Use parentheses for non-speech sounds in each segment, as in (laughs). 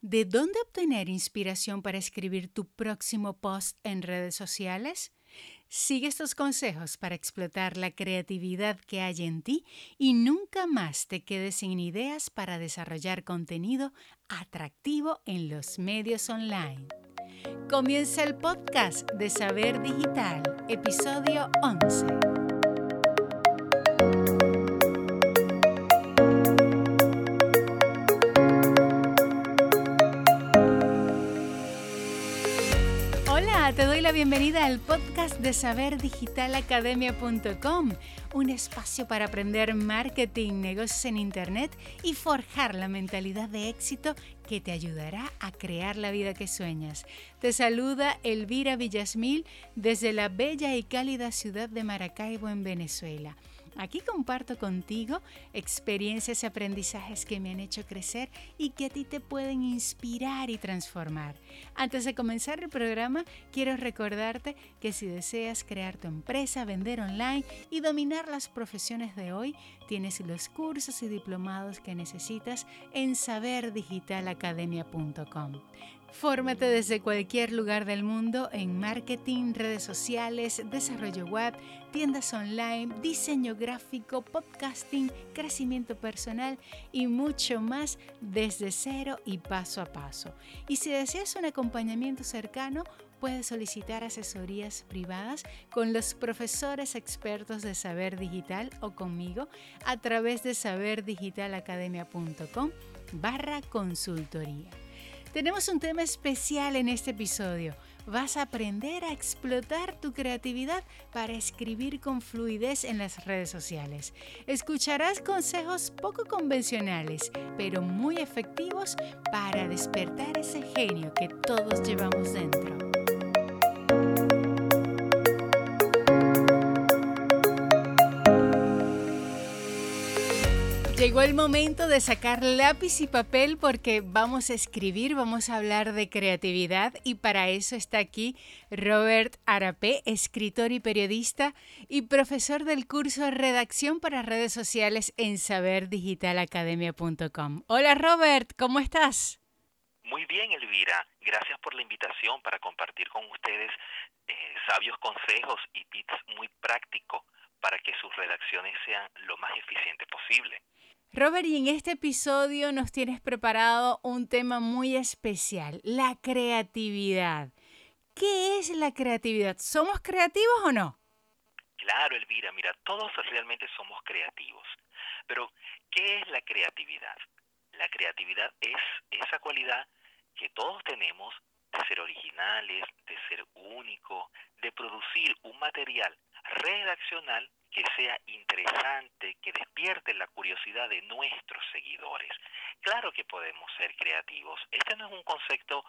¿De dónde obtener inspiración para escribir tu próximo post en redes sociales? Sigue estos consejos para explotar la creatividad que hay en ti y nunca más te quedes sin ideas para desarrollar contenido atractivo en los medios online. Comienza el podcast de Saber Digital, episodio 11. Doy la bienvenida al podcast de saberdigitalacademia.com, un espacio para aprender marketing, negocios en Internet y forjar la mentalidad de éxito que te ayudará a crear la vida que sueñas. Te saluda Elvira Villasmil desde la bella y cálida ciudad de Maracaibo en Venezuela. Aquí comparto contigo experiencias y aprendizajes que me han hecho crecer y que a ti te pueden inspirar y transformar. Antes de comenzar el programa, quiero recordarte que si deseas crear tu empresa, vender online y dominar las profesiones de hoy, tienes los cursos y diplomados que necesitas en saberdigitalacademia.com. Fórmate desde cualquier lugar del mundo en marketing, redes sociales, desarrollo web, tiendas online, diseño gráfico, podcasting, crecimiento personal y mucho más desde cero y paso a paso. Y si deseas un acompañamiento cercano, puedes solicitar asesorías privadas con los profesores expertos de Saber Digital o conmigo a través de saberdigitalacademia.com barra consultoría. Tenemos un tema especial en este episodio. Vas a aprender a explotar tu creatividad para escribir con fluidez en las redes sociales. Escucharás consejos poco convencionales, pero muy efectivos para despertar ese genio que todos llevamos dentro. Llegó el momento de sacar lápiz y papel porque vamos a escribir, vamos a hablar de creatividad y para eso está aquí Robert Arapé, escritor y periodista y profesor del curso Redacción para redes sociales en saberdigitalacademia.com. Hola Robert, ¿cómo estás? Muy bien, Elvira. Gracias por la invitación para compartir con ustedes eh, sabios consejos y tips muy prácticos para que sus redacciones sean lo más eficientes posible. Robert, y en este episodio nos tienes preparado un tema muy especial, la creatividad. ¿Qué es la creatividad? ¿Somos creativos o no? Claro, Elvira, mira, todos realmente somos creativos. Pero, ¿qué es la creatividad? La creatividad es esa cualidad que todos tenemos de ser originales, de ser único, de producir un material redaccional que sea interesante, que despierte la curiosidad de nuestros seguidores. Claro que podemos ser creativos. Este no es un concepto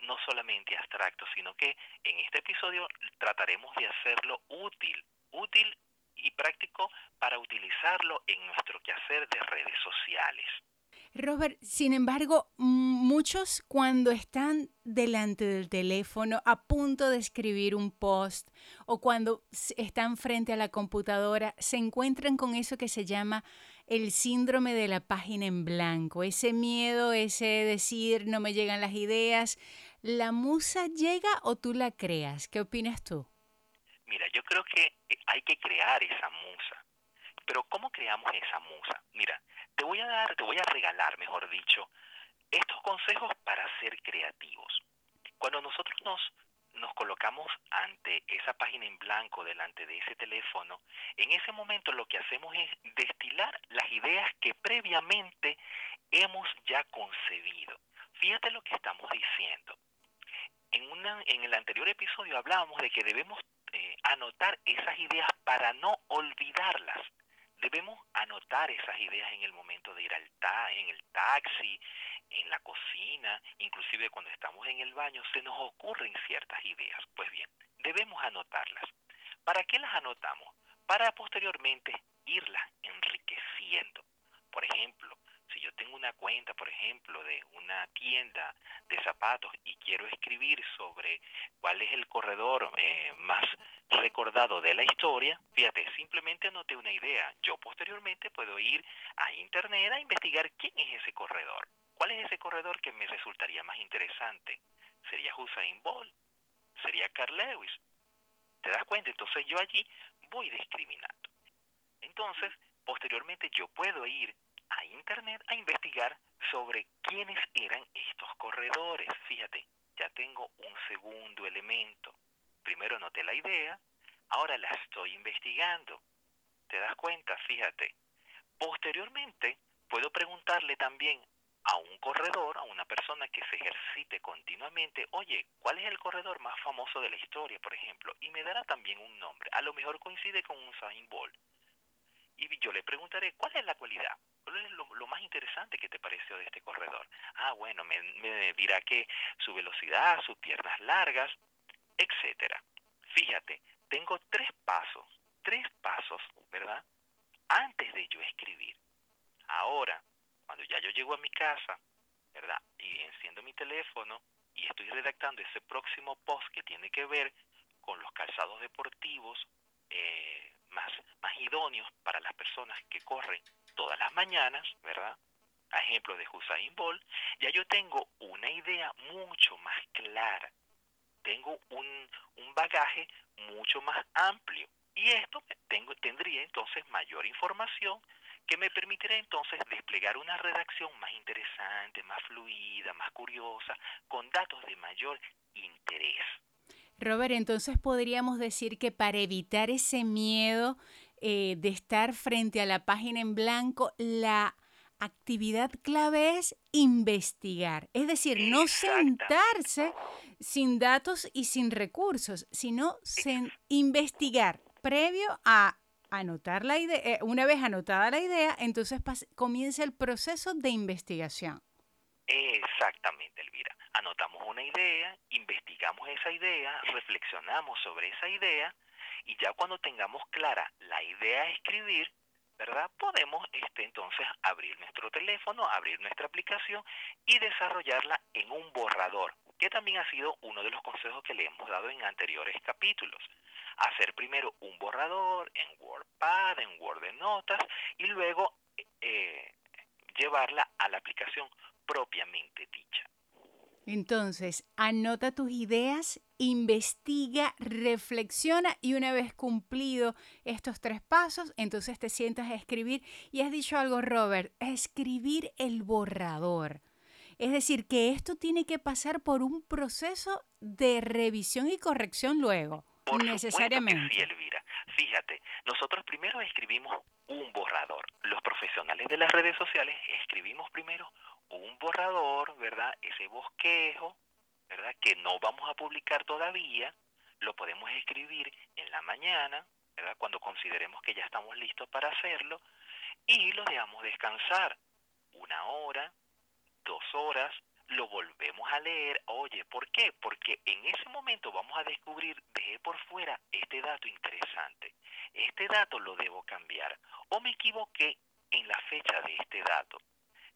no solamente abstracto, sino que en este episodio trataremos de hacerlo útil, útil y práctico para utilizarlo en nuestro quehacer de redes sociales. Robert, sin embargo, muchos cuando están delante del teléfono a punto de escribir un post o cuando están frente a la computadora se encuentran con eso que se llama el síndrome de la página en blanco, ese miedo, ese decir no me llegan las ideas. ¿La musa llega o tú la creas? ¿Qué opinas tú? Mira, yo creo que eh, hay que crear esa musa. Pero ¿cómo creamos esa musa? Mira, te voy a dar, te voy a regalar, mejor dicho, estos consejos para ser creativos. Cuando nosotros nos, nos colocamos ante esa página en blanco, delante de ese teléfono, en ese momento lo que hacemos es destilar las ideas que previamente hemos ya concebido. Fíjate lo que estamos diciendo. En, una, en el anterior episodio hablábamos de que debemos eh, anotar esas ideas para no olvidarlas. Debemos anotar esas ideas en el momento de ir al ta en el taxi, en la cocina, inclusive cuando estamos en el baño, se nos ocurren ciertas ideas. Pues bien, debemos anotarlas. ¿Para qué las anotamos? Para posteriormente irlas enriqueciendo. Por ejemplo, yo tengo una cuenta, por ejemplo, de una tienda de zapatos y quiero escribir sobre cuál es el corredor eh, más recordado de la historia, fíjate, simplemente anoté una idea. Yo posteriormente puedo ir a internet a investigar quién es ese corredor ¿cuál es ese corredor que me resultaría más interesante? ¿Sería Hussein Bolt? ¿Sería Carl Lewis? ¿Te das cuenta? Entonces yo allí voy discriminando. Entonces, posteriormente yo puedo ir a internet a investigar sobre quiénes eran estos corredores. Fíjate, ya tengo un segundo elemento. Primero noté la idea, ahora la estoy investigando. ¿Te das cuenta? Fíjate. Posteriormente, puedo preguntarle también a un corredor, a una persona que se ejercite continuamente, oye, ¿cuál es el corredor más famoso de la historia, por ejemplo? Y me dará también un nombre. A lo mejor coincide con un Usain. Y yo le preguntaré, ¿cuál es la cualidad? ¿Cuál es lo, más interesante que te pareció de este corredor? Ah, bueno, me, me dirá que su velocidad, sus piernas largas, etcétera. Fíjate, tengo tres pasos, tres pasos, ¿verdad? Antes de yo escribir. Ahora, cuando ya yo llego a mi casa, ¿verdad? Y enciendo mi teléfono y estoy redactando ese próximo post que tiene que ver con los calzados deportivos, eh, más, más idóneos para las personas que corren todas las mañanas, ¿verdad? A ejemplo de Hussein Bolt, ya yo tengo una idea mucho más clara, tengo un, un bagaje mucho más amplio y esto tengo, tendría entonces mayor información que me permitirá entonces desplegar una redacción más interesante, más fluida, más curiosa, con datos de mayor interés. Robert, entonces podríamos decir que para evitar ese miedo eh, de estar frente a la página en blanco, la actividad clave es investigar. Es decir, no sentarse sin datos y sin recursos, sino investigar previo a anotar la idea. Eh, una vez anotada la idea, entonces comienza el proceso de investigación. Exactamente, Elvira anotamos una idea, investigamos esa idea, reflexionamos sobre esa idea y ya cuando tengamos clara la idea a escribir, ¿verdad? Podemos este, entonces abrir nuestro teléfono, abrir nuestra aplicación y desarrollarla en un borrador, que también ha sido uno de los consejos que le hemos dado en anteriores capítulos. Hacer primero un borrador en WordPad, en Word de Notas y luego eh, llevarla a la aplicación propiamente dicha. Entonces, anota tus ideas, investiga, reflexiona y una vez cumplido estos tres pasos, entonces te sientas a escribir. Y has dicho algo, Robert, escribir el borrador. Es decir, que esto tiene que pasar por un proceso de revisión y corrección luego, necesariamente. sí, Elvira. Fíjate, nosotros primero escribimos un borrador. Los profesionales de las redes sociales escribimos primero un borrador, ¿verdad? Ese bosquejo, ¿verdad? Que no vamos a publicar todavía, lo podemos escribir en la mañana, ¿verdad? Cuando consideremos que ya estamos listos para hacerlo, y lo dejamos descansar una hora, dos horas, lo volvemos a leer. Oye, ¿por qué? Porque en ese momento vamos a descubrir, dejé por fuera este dato interesante. Este dato lo debo cambiar. O me equivoqué en la fecha de este dato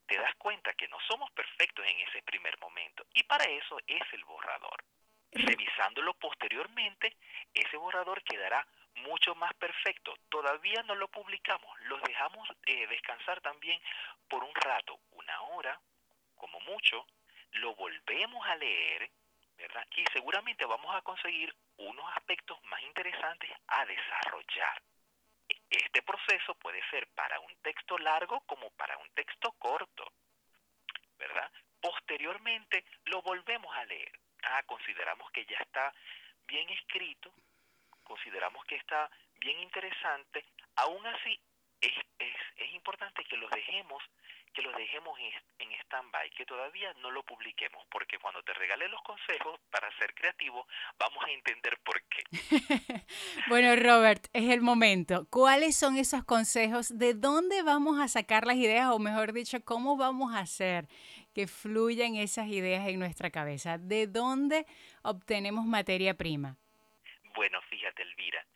te das cuenta que no somos perfectos en ese primer momento. Y para eso es el borrador. Revisándolo posteriormente, ese borrador quedará mucho más perfecto. Todavía no lo publicamos, lo dejamos eh, descansar también por un rato, una hora, como mucho, lo volvemos a leer, ¿verdad? Y seguramente vamos a conseguir unos aspectos más interesantes a desarrollar. Este proceso puede ser para un texto largo como para un texto corto, ¿verdad? Posteriormente lo volvemos a leer. Ah, consideramos que ya está bien escrito, consideramos que está bien interesante, aún así es, es, es importante que lo dejemos que lo dejemos en stand-by, que todavía no lo publiquemos, porque cuando te regale los consejos para ser creativo, vamos a entender por qué. (laughs) bueno, Robert, es el momento. ¿Cuáles son esos consejos? ¿De dónde vamos a sacar las ideas? O mejor dicho, ¿cómo vamos a hacer que fluyan esas ideas en nuestra cabeza? ¿De dónde obtenemos materia prima? Bueno, fíjate, Elvira,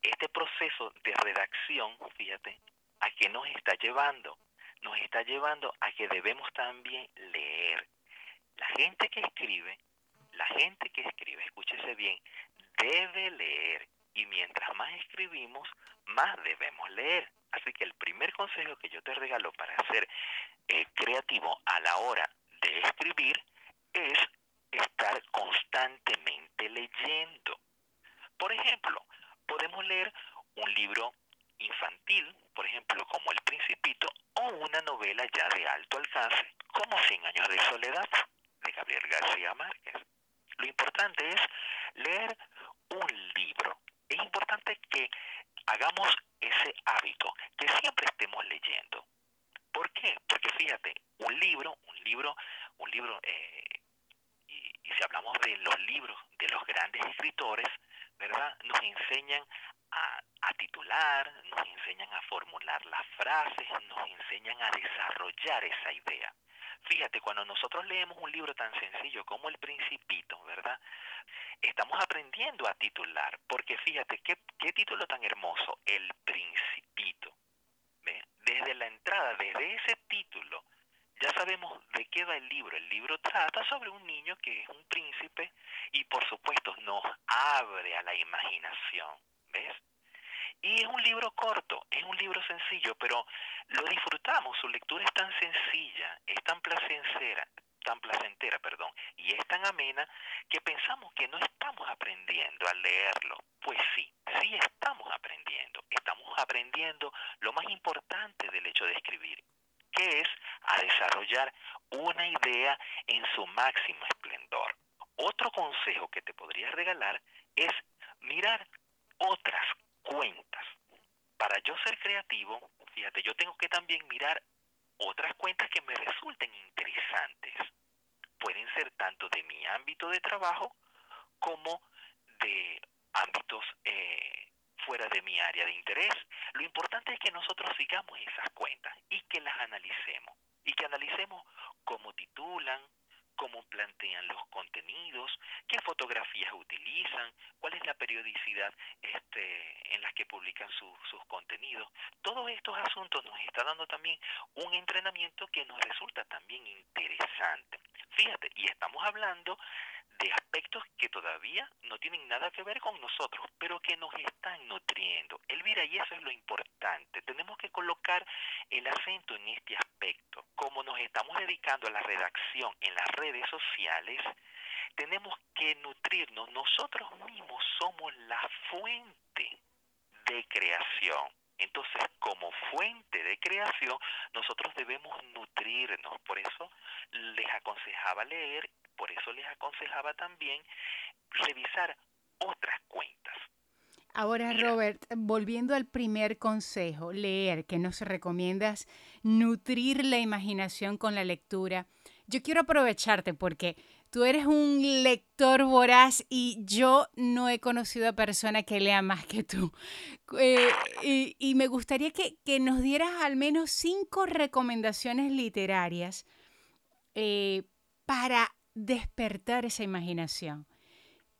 este proceso de redacción, fíjate, ¿a qué nos está llevando? Nos está llevando a que debemos también leer. La gente que escribe, la gente que escribe, escúchese bien, debe leer. Y mientras más escribimos, más debemos leer. Así que el primer consejo que yo te regalo para ser eh, creativo a la hora de escribir es estar constantemente leyendo. Por ejemplo, podemos leer un libro infantil, por ejemplo, como El Principito, o una novela ya de alto alcance, como Cien años de soledad, de Gabriel García Márquez. Lo importante es leer un libro. Es importante que hagamos ese hábito, que siempre estemos leyendo. ¿Por qué? Porque fíjate, un libro, un libro, un libro, eh, y, y si hablamos de los libros de los grandes escritores, ¿verdad? Nos enseñan titular, nos enseñan a formular las frases, nos enseñan a desarrollar esa idea. Fíjate, cuando nosotros leemos un libro tan sencillo como El Principito, ¿verdad? Estamos aprendiendo a titular, porque fíjate, qué, qué título tan hermoso, El Principito. ¿Ve? Desde la entrada, desde ese título, ya sabemos de qué va el libro. El libro trata sobre un niño que es un príncipe y por supuesto nos abre a la imaginación. Y es un libro corto, es un libro sencillo, pero lo disfrutamos. Su lectura es tan sencilla, es tan placentera, tan placentera, perdón, y es tan amena que pensamos que no estamos aprendiendo a leerlo. Pues sí, sí estamos aprendiendo. Estamos aprendiendo lo más importante del hecho de escribir, que es a desarrollar una idea en su máximo esplendor. Otro consejo que te podría regalar es mirar otras cuentas. Para ser creativo, fíjate, yo tengo que también mirar otras cuentas que me resulten interesantes. Pueden ser tanto de mi ámbito de trabajo como de ámbitos eh, fuera de mi área de interés. Lo importante es que nosotros sigamos esas cuentas y que las analicemos. Y que analicemos cómo titulan, cómo plantean los contenidos, qué fotografías utilizan, cuál es la periodicidad este, que publican sus contenidos. Todos estos asuntos nos está dando también un entrenamiento que nos resulta también interesante. Fíjate, y estamos hablando de aspectos que todavía no tienen nada que ver con nosotros, pero que nos están nutriendo. Elvira, y eso es lo importante, tenemos que colocar el acento en este aspecto. Como nos estamos dedicando a la redacción en las redes sociales, tenemos que nutrirnos. Nosotros mismos somos la fuente de creación. Entonces, como fuente de creación, nosotros debemos nutrirnos. Por eso les aconsejaba leer por eso les aconsejaba también revisar otras cuentas. Ahora, Robert, volviendo al primer consejo, leer, que nos recomiendas nutrir la imaginación con la lectura, yo quiero aprovecharte porque tú eres un lector voraz y yo no he conocido a persona que lea más que tú. Eh, y, me gustaría que, nos dieras al menos cinco recomendaciones literarias eh, para despertar esa imaginación.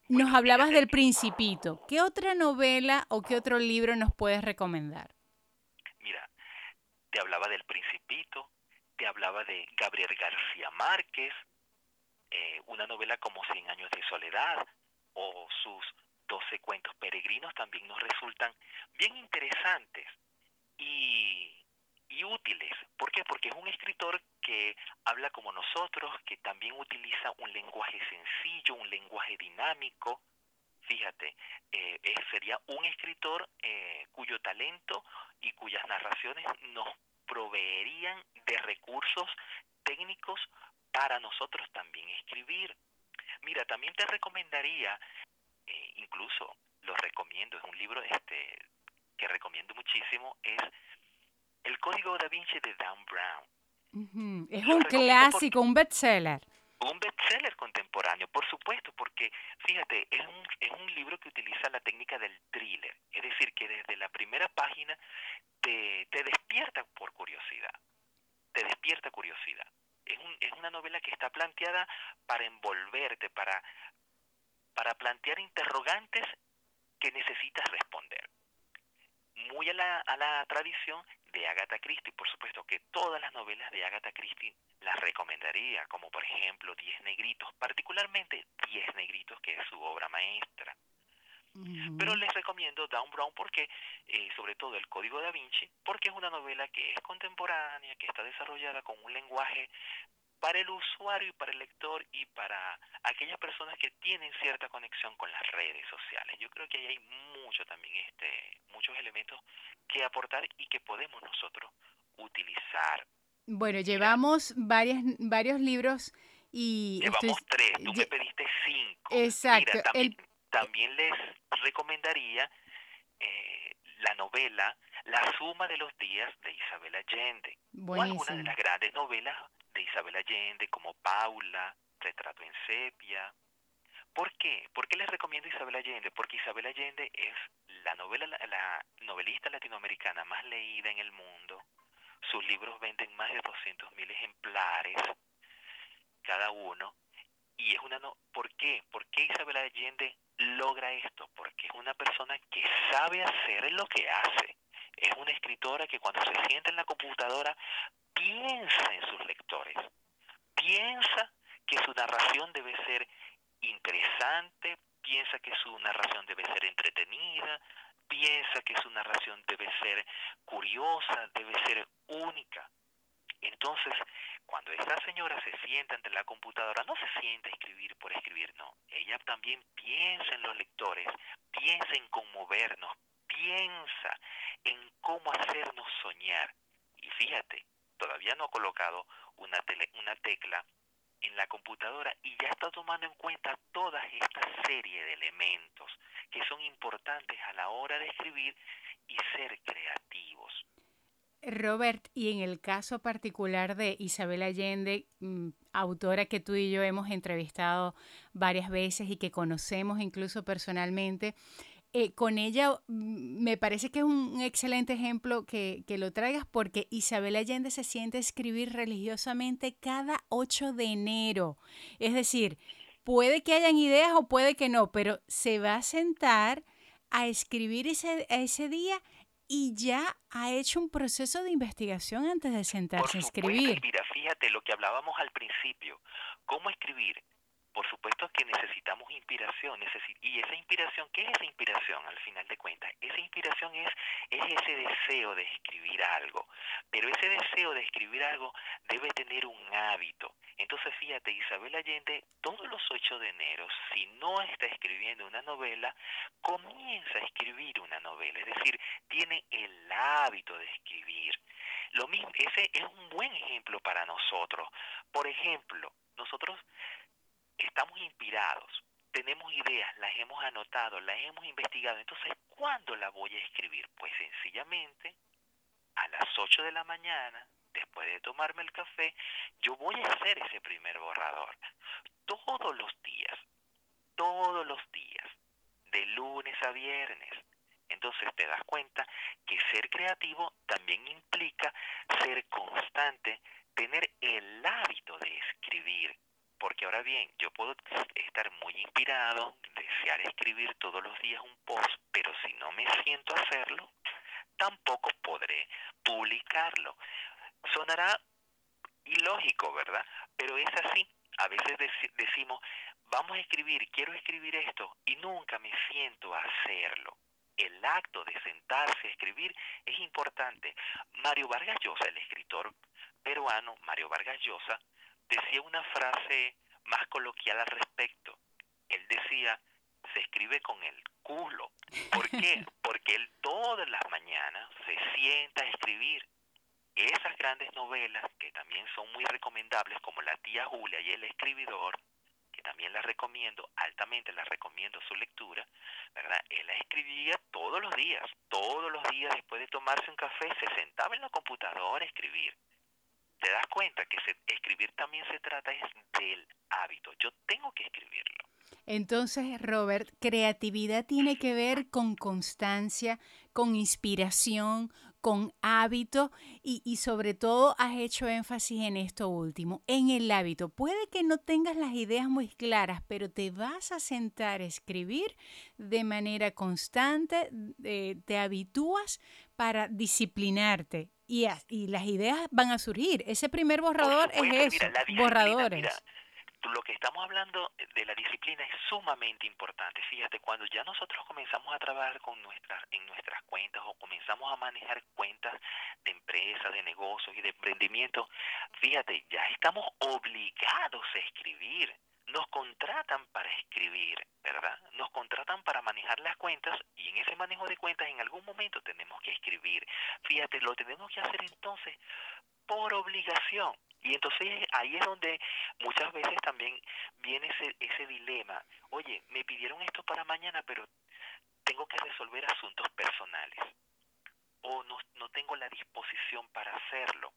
Nos hablabas del principito. ¿Qué otra novela o qué otro libro nos puedes recomendar? Mira, te hablaba del principito, te hablaba de Gabriel García Márquez, eh, una novela como Cien años de soledad o sus doce cuentos peregrinos también nos resultan bien interesantes. Y y útiles. ¿Por qué? Porque es un escritor que habla como nosotros, que también utiliza un lenguaje sencillo, un lenguaje dinámico. Fíjate, eh, sería un escritor eh, cuyo talento y cuyas narraciones nos proveerían de recursos técnicos para nosotros también escribir. Mira, también te recomendaría, eh, incluso lo recomiendo, es un libro este que recomiendo muchísimo, es el Código da Vinci de Dan Brown. Es un clásico, un bestseller. Un bestseller contemporáneo, por supuesto, porque fíjate, es un, es un libro que utiliza la técnica del thriller, es decir, que desde la primera página te, te despierta por curiosidad, te despierta curiosidad. Es, un, es una novela que está planteada para envolverte, para, para plantear interrogantes que necesitas responder muy a la, a la tradición de Agatha Christie. Por supuesto que todas las novelas de Agatha Christie las recomendaría, como por ejemplo Diez Negritos, particularmente Diez Negritos, que es su obra maestra. Pero les recomiendo Dan Brown porque, eh, sobre todo el Código da Vinci, porque es una novela que es contemporánea, que está desarrollada con un lenguaje para el usuario y para el lector y para aquellas personas que tienen cierta conexión con las redes sociales. Yo creo que ahí hay mucho también este muchos elementos que aportar y que podemos nosotros utilizar. Bueno, llevamos varias, varios libros y... Llevamos tres, tú me pediste cinco. Exacto. también, les recomendaría eh, la novela La suma de los días de Isabel Allende. O algunas de las grandes novelas de Isabel Allende, como Paula, Retrato en Sepia. ¿Por qué? ¿Por qué les recomiendo Isabel Allende? Porque Isabel Allende es la novela, la novelista latinoamericana más leída en el mundo. Sus libros venden más de 200.000 ejemplares cada uno. Y es una no, ¿por qué? ¿Por qué Isabel Allende logra esto? Porque es una persona que sabe hacer lo que hace. Es una escritora que cuando se sienta en la computadora piensa en sus lectores, piensa que su narración debe ser interesante, piensa que su narración debe ser entretenida, piensa que su narración debe ser curiosa, debe ser única. Entonces, cuando esta señora se sienta ante la computadora, no se sienta escribir por escribir, no. Ella también piensa en los lectores, piensa en conmovernos, piensa en cómo hacernos soñar. Y fíjate, todavía no ha colocado una, una tecla en la computadora y ya está tomando en cuenta toda esta serie de elementos que son importantes a la hora de escribir y ser creativos. Robert, y en el caso particular de Isabel Allende, mm, autora que tú y yo hemos entrevistado varias veces y que conocemos incluso personalmente, eh, con ella mm, me parece que es un excelente ejemplo que, lo traigas porque Isabel Allende se siente a escribir religiosamente cada 8 de enero. Es decir, puede que hayan ideas o puede que no, pero se va a sentar a escribir ese, ese día y ya ha hecho un proceso de investigación antes de sentarse a escribir. Mira, fíjate lo que hablábamos al principio, cómo escribir por supuesto que necesitamos inspiración, y esa inspiración, ¿qué es esa inspiración al final de cuentas? Esa inspiración es, es ese deseo de escribir algo, pero ese deseo de escribir algo debe tener un hábito. Entonces fíjate, Isabel Allende todos los 8 de enero, si no está escribiendo una novela, comienza a escribir una novela, es decir, tiene el hábito de escribir. Lo mismo, ese es un buen ejemplo para nosotros. Por ejemplo, nosotros estamos inspirados, tenemos ideas, las hemos anotado, las hemos investigado. Entonces, ¿cuándo la voy a escribir? Pues sencillamente a las 8 de la mañana, después de tomarme el café, yo voy a hacer ese primer borrador. Todos los días, todos los días, de lunes a viernes. Entonces te das cuenta que ser creativo también implica ser constante, tener el hábito de escribir, porque ahora bien, yo puedo estar muy inspirado, desear escribir todos los días un post, pero si no me siento hacerlo, tampoco podré publicarlo. Sonará ilógico, ¿verdad? Pero es así. A veces decimos, vamos a escribir, quiero escribir esto, y nunca me siento a hacerlo. El acto de sentarse a escribir es importante. Mario Vargas Llosa, el escritor peruano Mario Vargas Llosa, decía una frase más coloquial al respecto. Él decía, se escribe con el culo. ¿Por qué? (laughs) Porque él todas las mañanas se sienta a escribir. Esas grandes novelas, que también son muy recomendables, como La tía Julia y El escribidor, que también las recomiendo, altamente las recomiendo su lectura, ¿verdad? Él la escribía todos los días, todos los días después de tomarse un café, se sentaba en la computadora a escribir te das cuenta que escribir también se trata del hábito. Yo tengo que escribirlo. Entonces, Robert, creatividad tiene que ver con constancia, con inspiración, con hábito y, y, sobre todo has hecho énfasis en esto último, en el hábito. Puede que no tengas las ideas muy claras, pero te vas a sentar a escribir de manera constante, eh, te habitúas para disciplinarte y, las ideas van a surgir. Ese primer borrador es eso, borradores. lo que estamos hablando de la disciplina es sumamente importante. Fíjate, cuando ya nosotros comenzamos a trabajar con nuestras, en nuestras cuentas o comenzamos a manejar cuentas de empresas, de negocios y de emprendimiento, fíjate, ya estamos obligados a escribir. Nos contratan para escribir, ¿verdad? Nos contratan para manejar las cuentas y en ese manejo de cuentas en algún momento tenemos que escribir. Fíjate, lo tenemos que hacer entonces por obligación. Y entonces ahí es donde muchas veces también viene ese, ese dilema. Oye, me pidieron esto para mañana, pero tengo que resolver asuntos personales. O no, no tengo la disposición para hacerlo.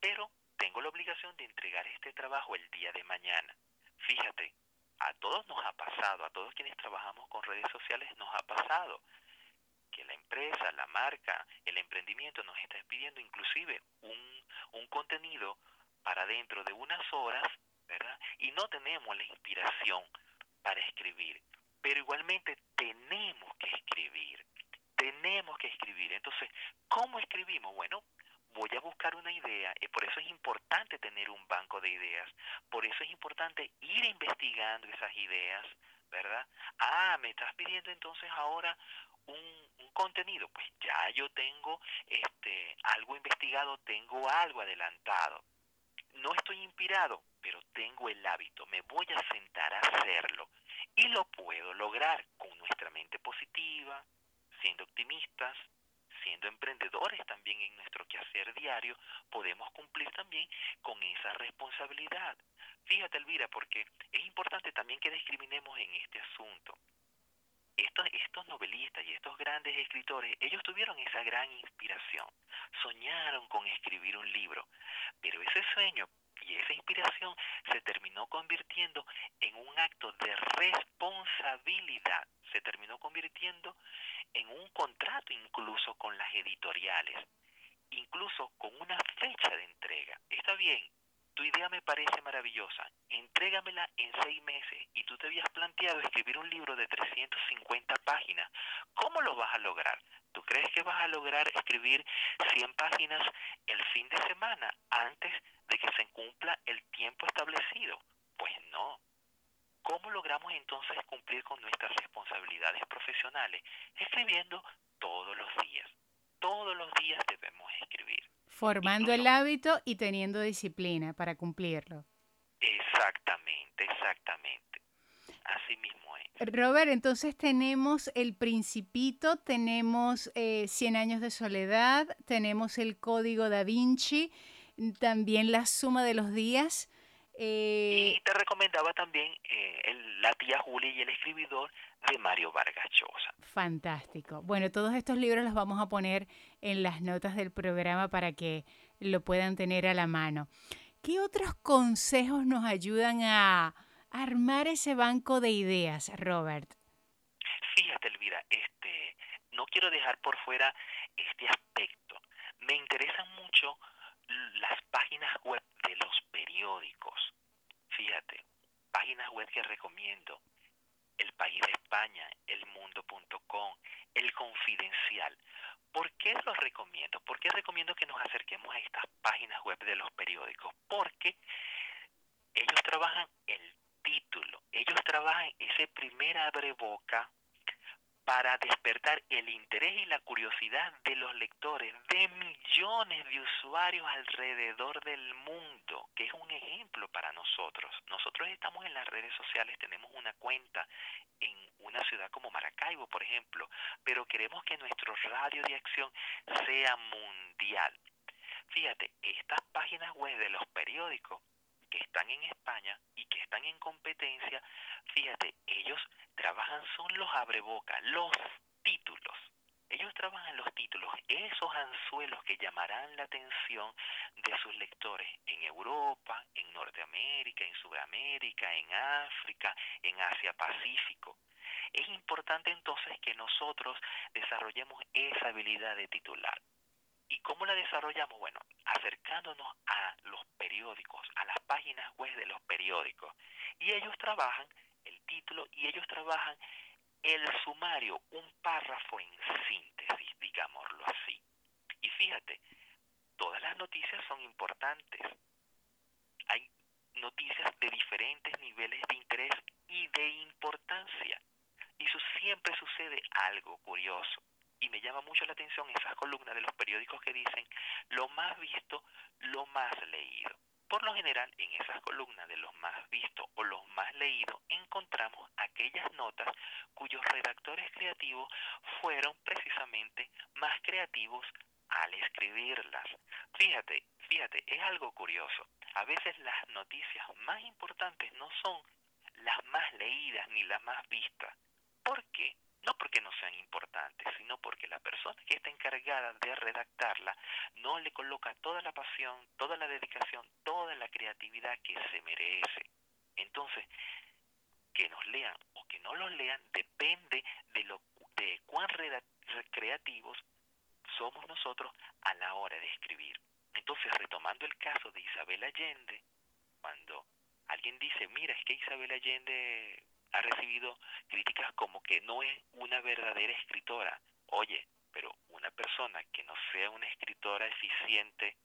Pero tengo la obligación de entregar este trabajo el día de mañana. Fíjate, a todos nos ha pasado, a todos quienes trabajamos con redes sociales nos ha pasado que la empresa, la marca, el emprendimiento nos está pidiendo inclusive un, un contenido para dentro de unas horas, ¿verdad? Y no tenemos la inspiración para escribir, pero igualmente tenemos que escribir, tenemos que escribir. Entonces, ¿cómo escribimos? Bueno, voy a buscar una idea, y por eso es importante tener un banco de ideas, por eso es importante ir investigando esas ideas, ¿verdad? Ah, me estás pidiendo entonces ahora un, contenido, pues ya yo tengo este algo investigado, tengo algo adelantado. No estoy inspirado, pero tengo el hábito, me voy a sentar a hacerlo y lo puedo lograr con nuestra mente positiva, siendo optimistas, siendo emprendedores también en nuestro quehacer diario, podemos cumplir también con esa responsabilidad. Fíjate, Elvira, porque es importante también que discriminemos en este asunto estos, estos novelistas y estos grandes escritores, ellos tuvieron esa gran inspiración, soñaron con escribir un libro, pero ese sueño y esa inspiración se terminó convirtiendo en un acto de responsabilidad, se terminó convirtiendo en un contrato incluso con las editoriales, incluso con una fecha de entrega. Está bien, tu idea me parece maravillosa, entrégamela en seis meses y tú te habías planteado escribir un libro de 350 páginas. ¿Cómo lo vas a lograr? ¿Tú crees que vas a lograr escribir 100 páginas el fin de semana antes de que se cumpla el tiempo establecido? Pues no. ¿Cómo logramos entonces cumplir con nuestras responsabilidades profesionales? Escribiendo todos los días. Todos los días debemos escribir. Formando el hábito y teniendo disciplina para cumplirlo. Exactamente, exactamente. Robert, entonces tenemos El Principito, tenemos eh, Cien años de soledad, tenemos el Código da Vinci, también la suma de los días. Eh, y te recomendaba también eh, La tía Julia y el escribidor de Mario Vargas Llosa. Fantástico. Bueno, todos estos libros los vamos a poner en las notas del programa para que lo puedan tener a la mano. ¿Qué otros consejos nos ayudan a armar ese banco de ideas, Robert? Fíjate, Elvira, este, no quiero dejar por fuera este aspecto. Me interesan mucho las páginas web de los periódicos. Fíjate, páginas web que recomiendo. El País de España, elmundo.com, El Confidencial. ¿Por qué los recomiendo? ¿Por qué recomiendo que nos acerquemos a estas páginas web de los periódicos? Porque ellos trabajan el título, ellos trabajan ese primer abre boca para despertar el interés y la curiosidad de los lectores, de millones de usuarios alrededor del mundo, que es un ejemplo para nosotros. Nosotros estamos en las redes sociales, tenemos una cuenta en una ciudad como Maracaibo, por ejemplo, pero queremos que nuestro radio de acción sea mundial. Fíjate, estas páginas web de los periódicos están en España y que están en competencia, fíjate, ellos trabajan son los abrebocas, los títulos. Ellos trabajan los títulos, esos anzuelos que llamarán la atención de sus lectores en Europa, en Norteamérica, en Sudamérica, en África, en Asia Pacífico. Es importante entonces que nosotros desarrollemos esa habilidad de titular. ¿Y cómo la desarrollamos? Bueno, acercándonos a los periódicos, a las páginas web de los periódicos. Y ellos trabajan el título y ellos trabajan el sumario, un párrafo en síntesis, digámoslo así. Y fíjate, todas las noticias son importantes. Hay noticias de diferentes niveles de interés y de importancia. Y eso siempre sucede algo curioso. Y me llama mucho la atención esas columnas de los periódicos que dicen lo más visto, lo más leído. Por lo general, en esas columnas de los más vistos o los más leídos, encontramos aquellas notas cuyos redactores creativos fueron precisamente más creativos al escribirlas. Fíjate, fíjate, es algo curioso. A veces las noticias más importantes no son las más leídas ni las más vistas. ¿Por qué? No porque no sean importantes, sino porque la persona que está encargada de redactarla no le coloca toda la pasión, toda la dedicación, toda la creatividad que se merece. Entonces, que nos lean o que no los lean depende de lo de cuán creativos somos nosotros a la hora de escribir. Entonces, retomando el caso de Isabel Allende, cuando alguien dice, mira, es que Isabel Allende ha recibido críticas como que no es una verdadera escritora. Oye, pero una persona que no sea una escritora eficiente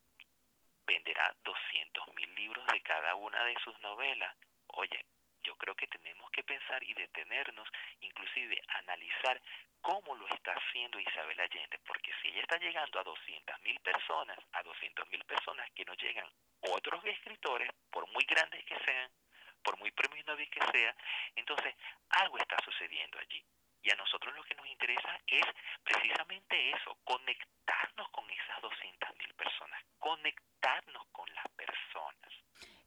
venderá 200 mil libros de cada una de sus novelas. Oye, yo creo que tenemos que pensar y detenernos, inclusive analizar cómo lo está haciendo Isabel Allende, porque si ella está llegando a 200 mil personas, a 200 mil personas que no llegan otros escritores, por muy grandes que sean, por muy premios Nobel que sea, entonces algo está sucediendo allí. Y a nosotros lo que nos interesa es precisamente eso, conectarnos con esas 200 mil personas, conectarnos con las personas.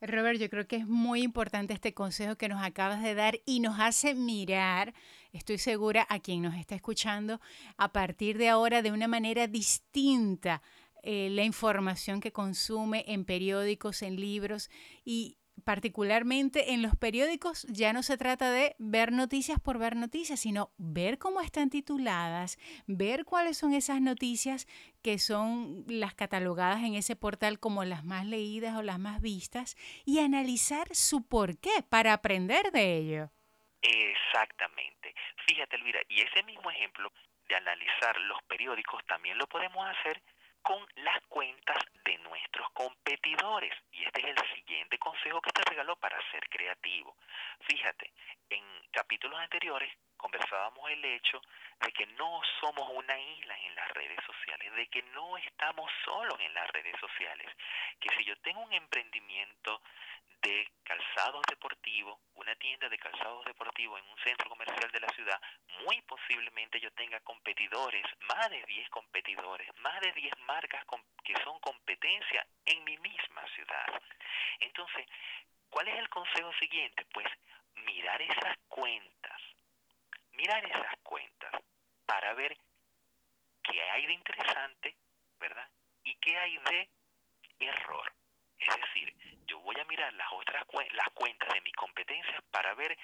Robert, yo creo que es muy importante este consejo que nos acabas de dar y nos hace mirar, estoy segura, a quien nos está escuchando, a partir de ahora de una manera distinta eh, la información que consume en periódicos, en libros y particularmente en los periódicos ya no se trata de ver noticias por ver noticias, sino ver cómo están tituladas, ver cuáles son esas noticias que son las catalogadas en ese portal como las más leídas o las más vistas y analizar su porqué para aprender de ello. Exactamente. Fíjate, Elvira, y ese mismo ejemplo de analizar los periódicos también lo podemos hacer con las cuentas de nuestros competidores. Y este es el siguiente consejo que te regaló para ser creativo. Fíjate, en capítulos anteriores conversábamos el hecho de que no somos una isla en las redes sociales, de que no estamos solos en las redes sociales, que si yo tengo un emprendimiento de calzados deportivos, una tienda de calzados deportivos en un centro comercial de la ciudad, muy posiblemente yo tenga competidores, más de 10 competidores, más de 10 marcas que son competencia en mi misma ciudad. Entonces, ¿cuál es el consejo siguiente? Pues mirar esas cuentas, mirar esas cuentas para ver qué hay de interesante, ¿verdad? Y qué hay de error. Es decir, yo voy a mirar las otras las cuentas de mis competencias para ver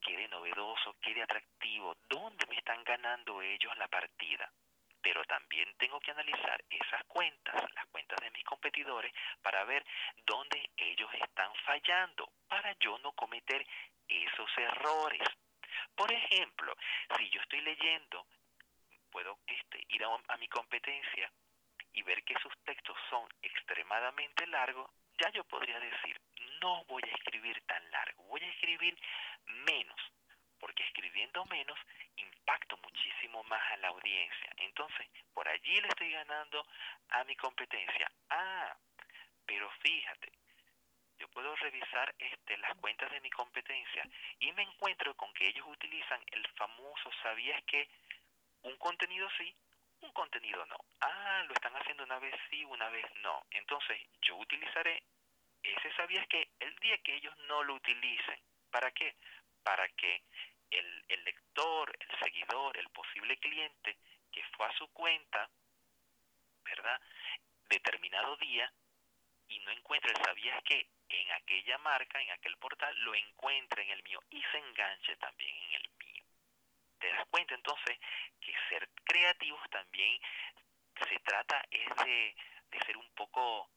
qué de novedoso, qué de atractivo, dónde me están ganando ellos la partida. Pero también tengo que analizar esas cuentas, las cuentas de mis competidores, para ver dónde ellos están fallando, para yo no cometer esos errores. Por ejemplo, si yo estoy leyendo, puedo este, ir a, a mi competencia y ver que sus textos son extremadamente largos, ya yo podría decir, no voy a escribir tan largo, voy a escribir menos, porque escribiendo menos impacto muchísimo más a la audiencia. Entonces, por allí le estoy ganando a mi competencia. Ah, pero fíjate, yo puedo revisar este, las cuentas de mi competencia y me encuentro con que ellos utilizan el famoso ¿sabías que? Un contenido sí, un contenido no. Ah, lo están haciendo una vez sí, una vez no. Entonces yo utilizaré ese sabías que el día que ellos no lo utilicen. ¿Para qué? Para que el, el lector, el seguidor, el posible cliente que fue a su cuenta, ¿verdad? Determinado día y no encuentre el sabías que en aquella marca, en aquel portal, lo encuentre en el mío y se enganche también en el mío. ¿Te das cuenta entonces que ser creativos también se trata es de, de ser un poco,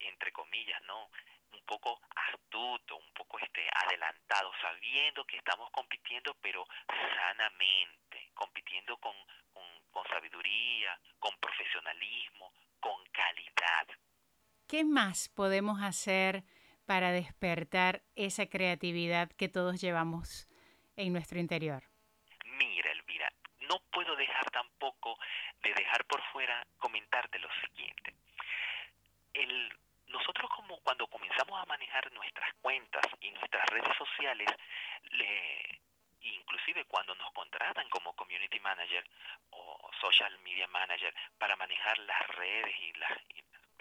entre comillas, ¿no? Un poco astuto, un poco este adelantado, sabiendo que estamos compitiendo, pero sanamente, compitiendo con, con, con sabiduría, con profesionalismo, con calidad. ¿Qué más podemos hacer? para despertar esa creatividad que todos llevamos en nuestro interior? Mira, Elvira, no puedo dejar tampoco de dejar por fuera comentarte lo siguiente. El, nosotros como cuando comenzamos a manejar nuestras cuentas y nuestras redes sociales, le, inclusive cuando nos contratan como community manager o social media manager para manejar las redes y las,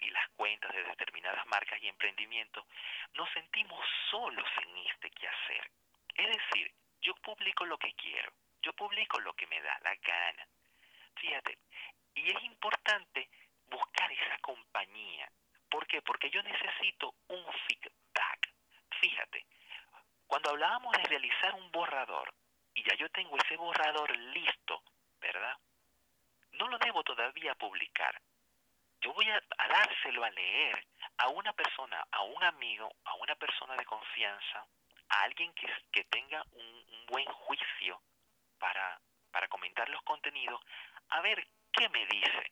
y las cuentas de determinadas marcas y emprendimientos, nos sentimos solos en este quehacer. Es decir, yo publico lo que quiero, yo publico lo que me da la gana. Fíjate, y es importante buscar esa compañía. ¿Por qué? Porque yo necesito un feedback. Fíjate, cuando hablábamos de realizar un borrador, y ya yo tengo ese borrador listo, ¿verdad? No lo debo todavía publicar yo voy a, dárselo a leer a una persona, a un amigo, a una persona de confianza, a alguien que, que tenga un, buen juicio para, para comentar los contenidos, a ver qué me dice,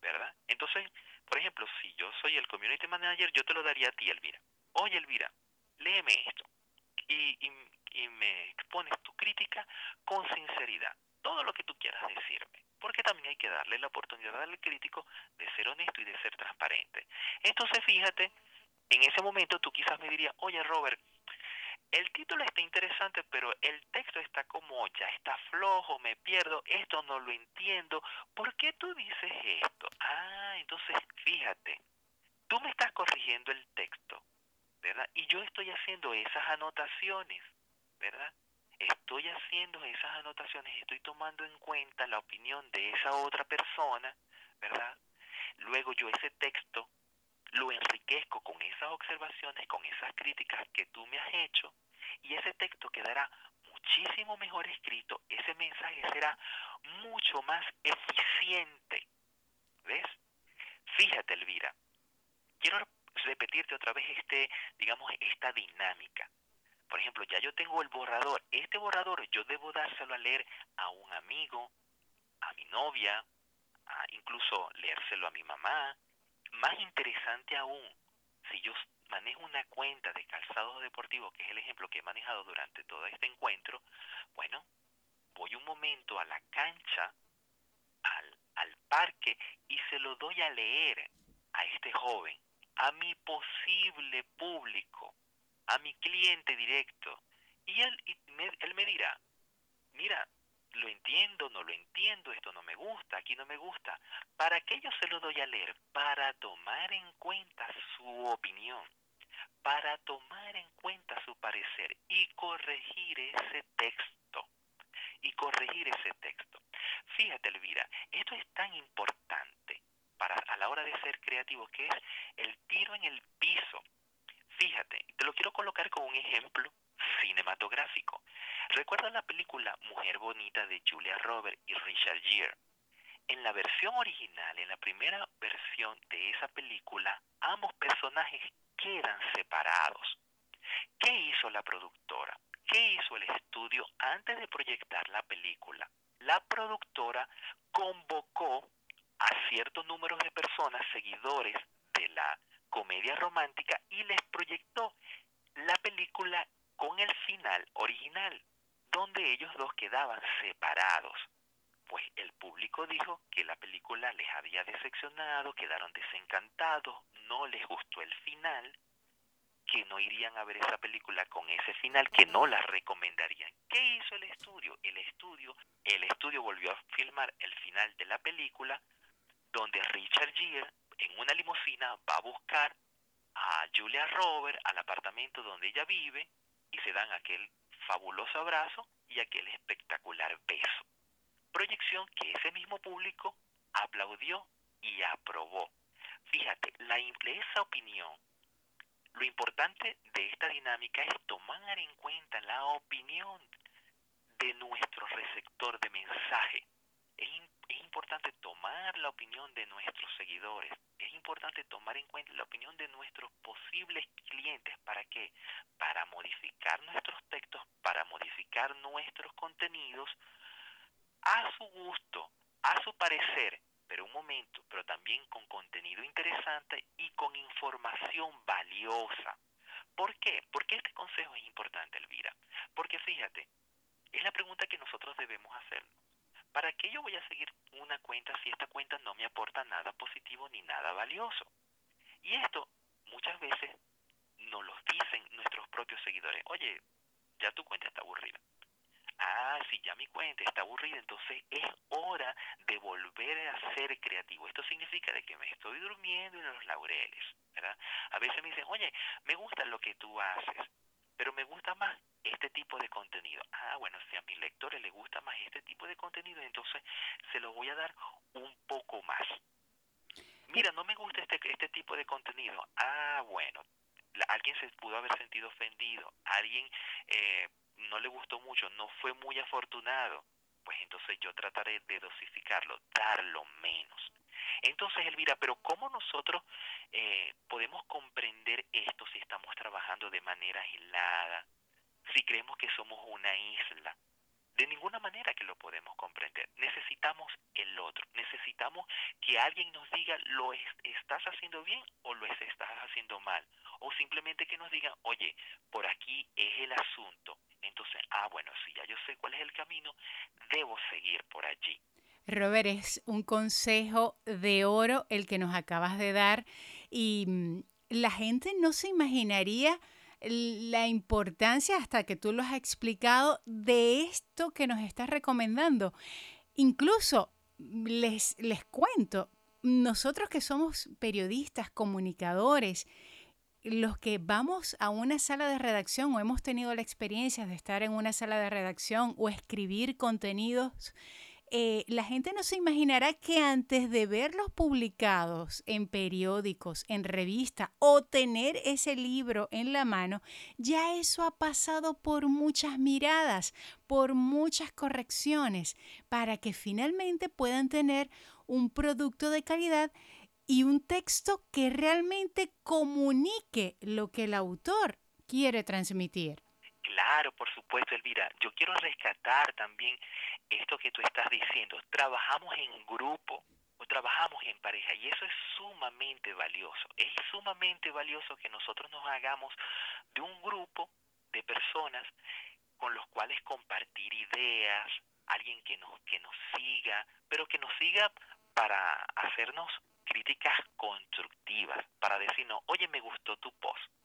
¿verdad? Entonces, por ejemplo, si yo soy el community manager, yo te lo daría a ti, Elvira. Oye, Elvira, léeme esto y, y me expones tu crítica con sinceridad, todo lo que tú quieras decirme porque también hay que darle la oportunidad al crítico de ser honesto y de ser transparente. Entonces, fíjate, en ese momento dirías, oye Robert, el título está interesante, pero el texto está como, ya está flojo, me pierdo, esto no lo entiendo. ¿Por qué tú dices esto? Ah, entonces fíjate, tú me estás corrigiendo el texto, ¿verdad? Y yo estoy haciendo esas anotaciones, ¿verdad? estoy haciendo esas anotaciones, estoy tomando en cuenta la opinión de esa otra persona, ¿verdad? Luego yo ese texto lo enriquezco con esas observaciones, con esas críticas que tú me has hecho, y ese texto quedará muchísimo mejor escrito, ese mensaje será mucho más eficiente. ¿Ves? Fíjate, Elvira, quiero repetirte otra vez este, digamos, esta dinámica. Por ejemplo, ya yo tengo el borrador. Este borrador yo debo dárselo a leer a un amigo, a mi novia, a incluso leérselo a mi mamá. Más interesante aún, si yo manejo una cuenta de calzados deportivos, que es el ejemplo que he manejado durante todo este encuentro, bueno, voy un momento a la cancha, al, al parque, y se lo doy a leer a este joven, a mi posible público a mi cliente directo. Y él, me, él me dirá, mira, lo entiendo, no lo entiendo, esto no me gusta, aquí no me gusta. ¿Para qué yo se lo doy a leer? Para tomar en cuenta su opinión, para tomar en cuenta su parecer y corregir ese texto. Y corregir ese texto. Fíjate, Elvira, esto es tan importante para a la hora de ser creativo que es el tiro en el piso Fíjate, te lo quiero colocar con un ejemplo cinematográfico. ¿Recuerda la película Mujer Bonita de Julia Roberts y Richard Gere? En la versión original, en la primera versión de esa película, ambos personajes quedan separados. ¿Qué hizo la productora? ¿Qué hizo el estudio antes de proyectar la película? La productora convocó a ciertos números de personas, seguidores de la comedia romántica y les proyectó la película con el final original, donde ellos dos quedaban separados. Pues el público dijo que la película les había decepcionado, quedaron desencantados, no les gustó el final, que no irían a ver esa película con ese final, que no la recomendarían. ¿Qué hizo el estudio? El estudio, el estudio volvió a filmar el final de la película, donde Richard Gere en una limusina va a buscar a Julia Robert al apartamento donde ella vive y se dan aquel fabuloso abrazo y aquel espectacular beso. Proyección que ese mismo público aplaudió y aprobó. Fíjate, la, esa opinión, lo importante de esta dinámica es tomar en cuenta la opinión de nuestro receptor de mensaje. Es importante tomar la opinión de nuestros seguidores, es importante tomar en cuenta la opinión de nuestros posibles clientes. ¿Para qué? Para modificar nuestros textos, para modificar nuestros contenidos a su gusto, a su parecer, pero un momento, pero también con contenido interesante y con información valiosa. ¿Por qué? ¿Por qué este consejo es importante, Elvira? Porque fíjate, es la pregunta que nosotros debemos hacernos. ¿Para qué yo voy a seguir una cuenta si esta cuenta no me aporta nada positivo ni nada valioso? Y esto muchas veces nos lo dicen nuestros propios seguidores. Oye, ya tu cuenta está aburrida. Ah, si ya mi cuenta está aburrida, entonces es hora de volver a ser creativo. Esto significa de que me estoy durmiendo en los laureles, ¿verdad? A veces me dicen, oye, me gusta lo que tú haces, pero me gusta más este tipo de contenido. Ah, bueno, si a mis lectores les gusta más este tipo de contenido, entonces se lo voy a dar un poco más. Mira, no me gusta este, este tipo de contenido. Ah, bueno, alguien se pudo haber sentido ofendido, alguien eh, no le gustó mucho, no fue muy afortunado, pues entonces yo trataré de dosificarlo, darlo menos. Entonces, Elvira, pero ¿cómo nosotros eh, podemos comprender esto si estamos trabajando de manera aislada, si creemos que somos una isla? De ninguna manera que lo podemos comprender. Necesitamos el otro. Necesitamos que alguien nos diga lo estás haciendo bien o lo estás haciendo mal. O simplemente que nos diga, oye, por aquí es el asunto. Entonces, ah, bueno, si ya yo sé cuál es el camino, debo seguir por allí. Robert, es un consejo de oro el que nos acabas de dar y mm, la gente no se imaginaría la importancia, hasta que tú lo has explicado, de esto que nos estás recomendando. Incluso les, les cuento, nosotros que somos periodistas, comunicadores, los que vamos a una sala de redacción o hemos tenido la experiencia de estar en una sala de redacción o escribir contenidos eh, la gente no se imaginará que antes de verlos publicados en periódicos, en revista o tener ese libro en la mano, ya eso ha pasado por muchas miradas, por muchas correcciones, para que finalmente puedan tener un producto de calidad y un texto que realmente comunique lo que el autor quiere transmitir. Claro, por supuesto, Elvira. Yo quiero rescatar también esto que tú estás diciendo. Trabajamos en grupo o trabajamos en pareja y eso es sumamente valioso. Es sumamente valioso que nosotros nos hagamos de un grupo de personas con los cuales compartir ideas, alguien que nos, que nos siga, pero que nos siga para hacernos críticas constructivas, para decirnos, oye, me gustó tu post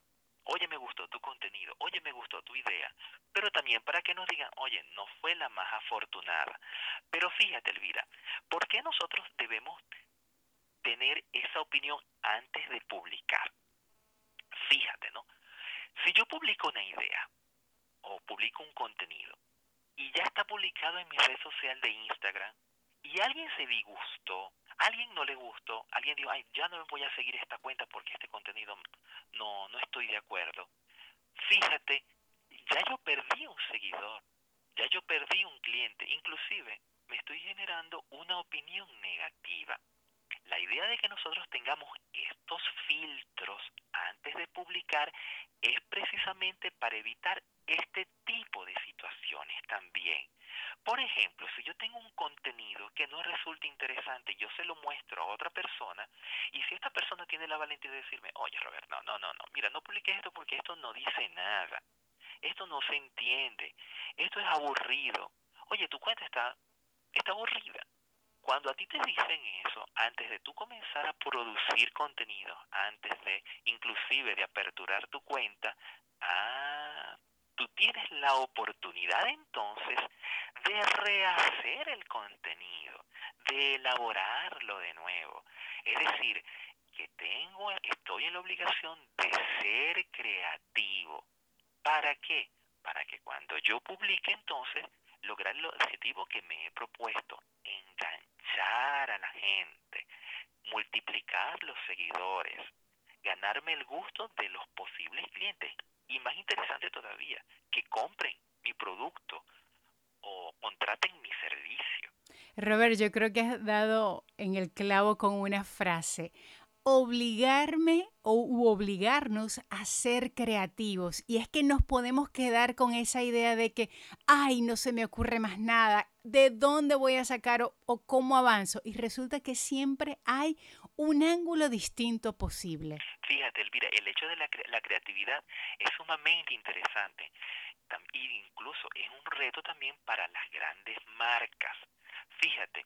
oye, me gustó tu contenido, oye, me gustó tu idea, pero también para que nos digan, oye, no fue la más afortunada. Pero fíjate, Elvira, ¿por qué nosotros debemos tener esa opinión antes de publicar? Fíjate, ¿no? Si yo publico una idea o publico un contenido y ya está publicado en mi red social de Instagram y alguien se disgustó, alguien no le gustó, alguien dijo, ay, ya no me voy a seguir esta cuenta porque este contenido no, no estoy de acuerdo. Fíjate, ya yo perdí un seguidor, ya yo perdí un cliente, inclusive me estoy generando una opinión negativa. La idea de que nosotros tengamos estos filtros antes de publicar es precisamente para evitar este tipo de situaciones también. Por ejemplo, si yo tengo un contenido que no resulta interesante, yo se lo muestro a otra persona y si esta persona tiene la valentía de decirme, oye Robert, no, no, no, no, mira, no publiques esto porque esto no dice nada, esto no se entiende, esto es aburrido, oye, tu cuenta está, está aburrida. Cuando a ti te dicen eso, antes de tú comenzar a producir contenido, antes de inclusive de aperturar tu cuenta, ah, tú tienes la oportunidad entonces de rehacer el contenido, de elaborarlo de nuevo. Es decir, que tengo, estoy en la obligación de ser creativo. ¿Para qué? Para que cuando yo publique entonces lograr el objetivo que me he propuesto, enganchar a la gente, multiplicar los seguidores, ganarme el gusto de los posibles clientes y más interesante todavía, que compren mi producto o contraten mi servicio. Robert, yo creo que has dado en el clavo con una frase. Obligarme o obligarnos a ser creativos. Y es que nos podemos quedar con esa idea de que, ay, no se me ocurre más nada, ¿de dónde voy a sacar o, o cómo avanzo? Y resulta que siempre hay un ángulo distinto posible. Fíjate, Elvira, el hecho de la, la creatividad es sumamente interesante y incluso es un reto también para las grandes marcas. Fíjate,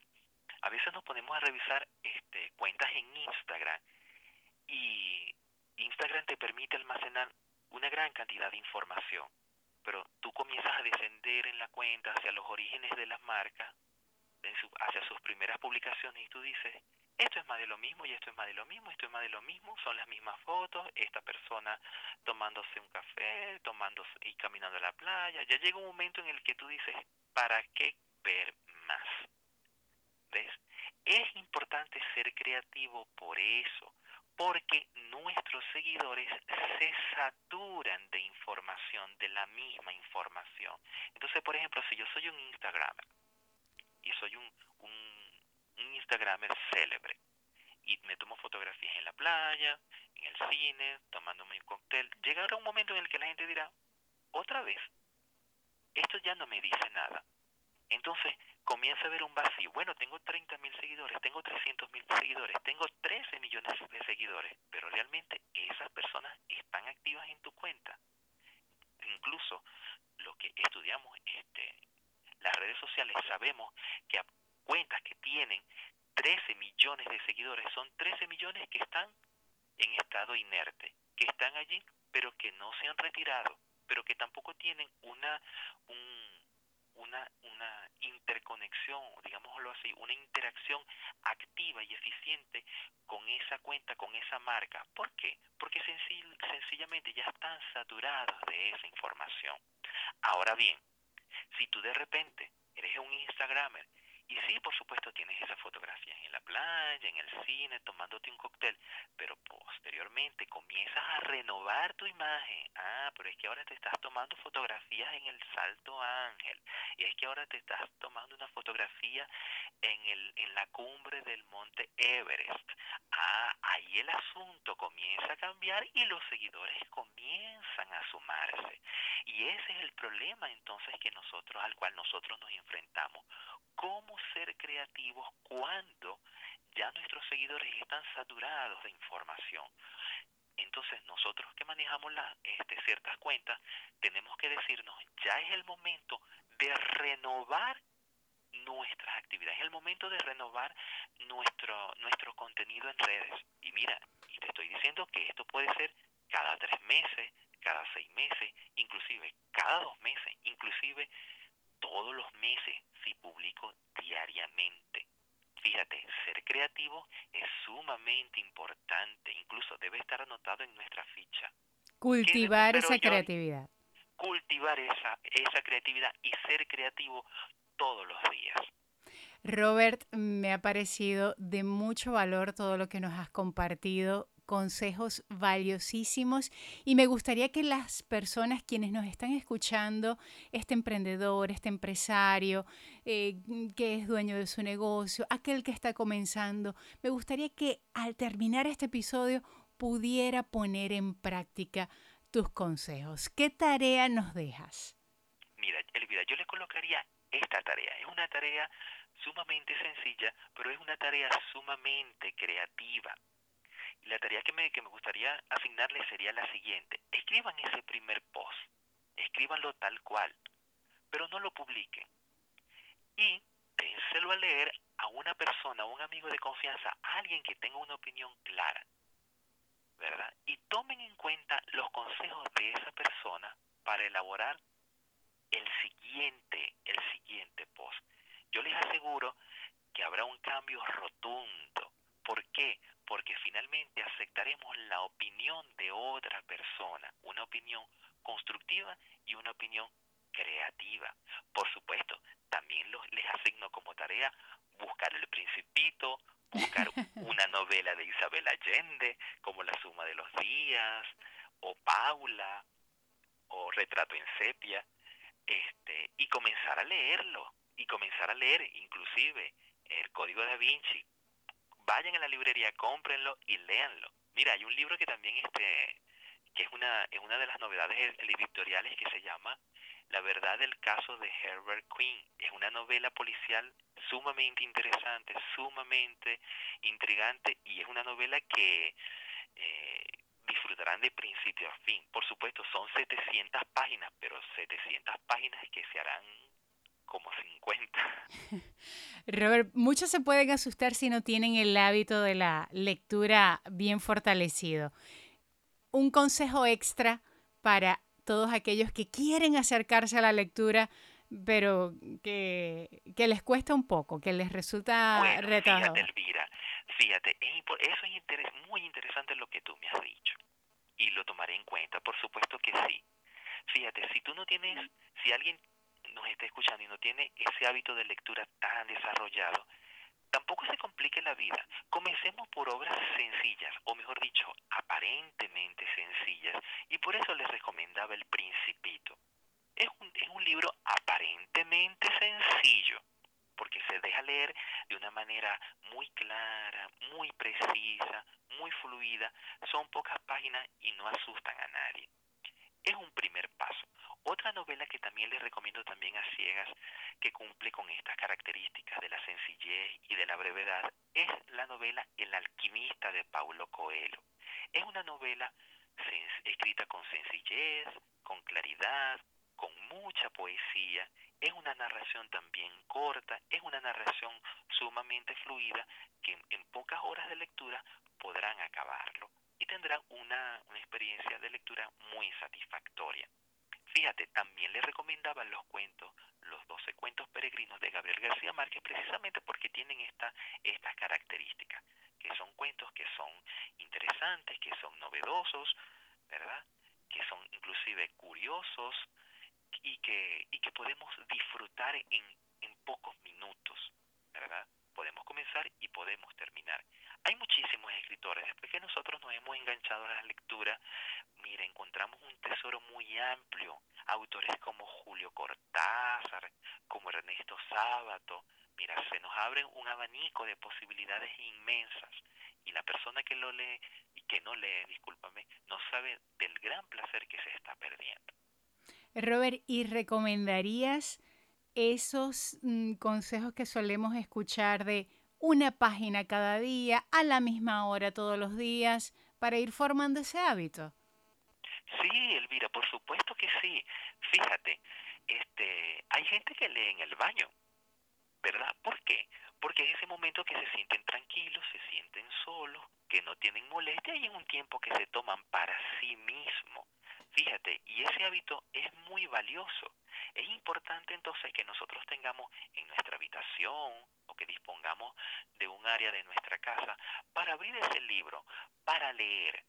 a veces nos ponemos a revisar este, cuentas en Instagram y Instagram te permite almacenar una gran cantidad de información, pero tú comienzas a descender en la cuenta hacia los orígenes de las marcas, hacia sus primeras publicaciones y tú dices, esto es más de lo mismo y esto es más de lo mismo, esto es más de lo mismo, son las mismas fotos, esta persona tomándose un café, tomándose y caminando a la playa. Ya llega un momento en el que tú dices, ¿para qué ver más? ¿Ves? Es importante ser creativo por eso, porque nuestros seguidores se saturan de información, de la misma información. Entonces, por ejemplo, si yo soy un Instagramer y soy un, un, Instagramer célebre y me tomo fotografías en la playa, en el cine, tomándome un cóctel, llegará un momento en el que la gente dirá, otra vez, esto ya no me dice nada. Entonces comienza a ver un vacío. Bueno, tengo 30 mil seguidores, tengo 300 mil seguidores, tengo 13 millones de seguidores, pero realmente esas personas están activas en tu cuenta. Incluso lo que estudiamos este, las redes sociales sabemos que cuentas que tienen 13 millones de seguidores son 13 millones que están en estado inerte, que están allí pero que no se han retirado, pero que tampoco tienen una una, una interconexión, digámoslo así, una interacción activa y eficiente con esa cuenta, con esa marca. ¿Por qué? Porque sencillamente ya están saturados de esa información. Ahora bien, si tú de repente eres un Instagramer y sí, por supuesto, tienes esas fotografías en la playa, en el cine, tomándote un cóctel, pero posteriormente comienzas a renovar tu imagen. Ah, pero es que ahora te estás tomando fotografías en el Salto Ángel. Y es que ahora te estás tomando una fotografía en, el, en la cumbre del monte Everest. Ah, ahí el asunto comienza a cambiar y los seguidores comienzan a sumarse. Y ese es el problema entonces que nosotros, al cual nosotros nos enfrentamos cómo ser creativos cuando ya nuestros seguidores están saturados de información. Entonces nosotros que manejamos la, este, ciertas cuentas tenemos que decirnos, ya es el momento de renovar nuestras actividades, es el momento de renovar nuestro, nuestro contenido en redes. Y mira, y te estoy diciendo que esto puede ser cada tres meses, cada seis meses, inclusive cada dos meses, inclusive todos los meses si publico diariamente. Fíjate, ser creativo es sumamente importante, incluso debe estar anotado en nuestra ficha. Cultivar esa creatividad. Cultivar esa, esa creatividad y ser creativo todos los días. Robert, me ha parecido de mucho valor todo lo que nos has compartido consejos valiosísimos y me gustaría que las personas quienes nos están escuchando, este emprendedor, este empresario eh, que es dueño de su negocio, aquel que está comenzando, me gustaría que al terminar este episodio pudiera poner en práctica tus consejos. ¿Qué tarea nos dejas? Mira, Elvira, yo le colocaría esta tarea. Es una tarea sumamente sencilla, pero es una tarea sumamente creativa. La tarea que me, que me gustaría asignarle sería la siguiente. Escriban ese primer post, escríbanlo tal cual, pero no lo publiquen. Y dénselo a leer a una persona, a un amigo de confianza, a alguien que tenga una opinión clara. ¿Verdad? Y tomen en cuenta los consejos de esa persona para elaborar el siguiente, el siguiente post. Yo les aseguro que habrá un cambio rotundo. ¿Por qué? Porque finalmente aceptaremos la opinión de otra persona, una opinión constructiva y una opinión creativa. Por supuesto, también les asigno como tarea buscar el principito, buscar (laughs) una novela de Isabel Allende, como La suma de los días, o Paula, o Retrato en sepia, este, y comenzar a leerlo, y comenzar a leer inclusive el Código da Vinci, vayan a la librería, cómprenlo y léanlo. Mira, hay un libro que también este que es una es una de las novedades editoriales que se llama La verdad del caso de Herbert Queen. Es una novela policial sumamente interesante, sumamente intrigante y es una novela que eh, disfrutarán de principio a fin. Por supuesto, son 700 páginas, pero 700 páginas que se harán como 50. (laughs) Robert, muchos se pueden asustar si no tienen el hábito de la lectura bien fortalecido. Un consejo extra para todos aquellos que quieren acercarse a la lectura, pero que, les cuesta un poco, que les resulta bueno, Fíjate, Elvira, fíjate, eso es muy interesante lo que tú me has dicho y lo tomaré en cuenta, por supuesto que sí. Fíjate, si tú no tienes, si alguien nos está escuchando y no tiene ese hábito de lectura tan desarrollado, tampoco se complique la vida. Comencemos por obras sencillas, o mejor dicho, aparentemente sencillas, y por eso les recomendaba El Principito. Es un, es un libro aparentemente sencillo, porque se deja leer de una manera muy clara, muy precisa, muy fluida, son pocas páginas y no asustan a nadie. Es un primer paso. Otra novela que también les recomiendo también a ciegas, que cumple con estas características de la sencillez y de la brevedad, es la novela El alquimista de Paulo Coelho. Es una novela escrita con sencillez, con claridad, con mucha poesía, es una narración también corta, es una narración sumamente fluida que en, pocas horas de lectura podrán acabarlo y tendrán una, una experiencia de lectura muy satisfactoria. Fíjate, también le recomendaban los cuentos, los 12 cuentos peregrinos de Gabriel García Márquez, precisamente porque tienen esta, estas características, que son cuentos que son interesantes, que son novedosos, ¿verdad? Que son inclusive curiosos y que, y que podemos disfrutar en, en pocos minutos, ¿verdad? Podemos comenzar y podemos terminar. Hay muchísimos escritores. Después que nosotros nos hemos enganchado a la lectura, mira, encontramos un tesoro muy amplio. Autores como Julio Cortázar, como Ernesto Sábato. Mira, se nos abre un abanico de posibilidades inmensas. Y la persona que lo lee y que no lee, discúlpame, no sabe del gran placer que se está perdiendo. Robert, ¿y recomendarías esos mm, consejos que solemos escuchar de una página cada día, a la misma hora todos los días, para ir formando ese hábito? Sí, Elvira, por supuesto que sí. Fíjate, este, hay gente que lee en el baño, ¿verdad? ¿Por qué? Porque es ese momento que se sienten tranquilos, se sienten solos, que no tienen molestia y en un tiempo que se toman para sí mismos. Fíjate, y ese hábito es muy valioso. Es importante entonces que nosotros tengamos en nuestra habitación que dispongamos de un área de nuestra casa para abrir ese libro, para leer.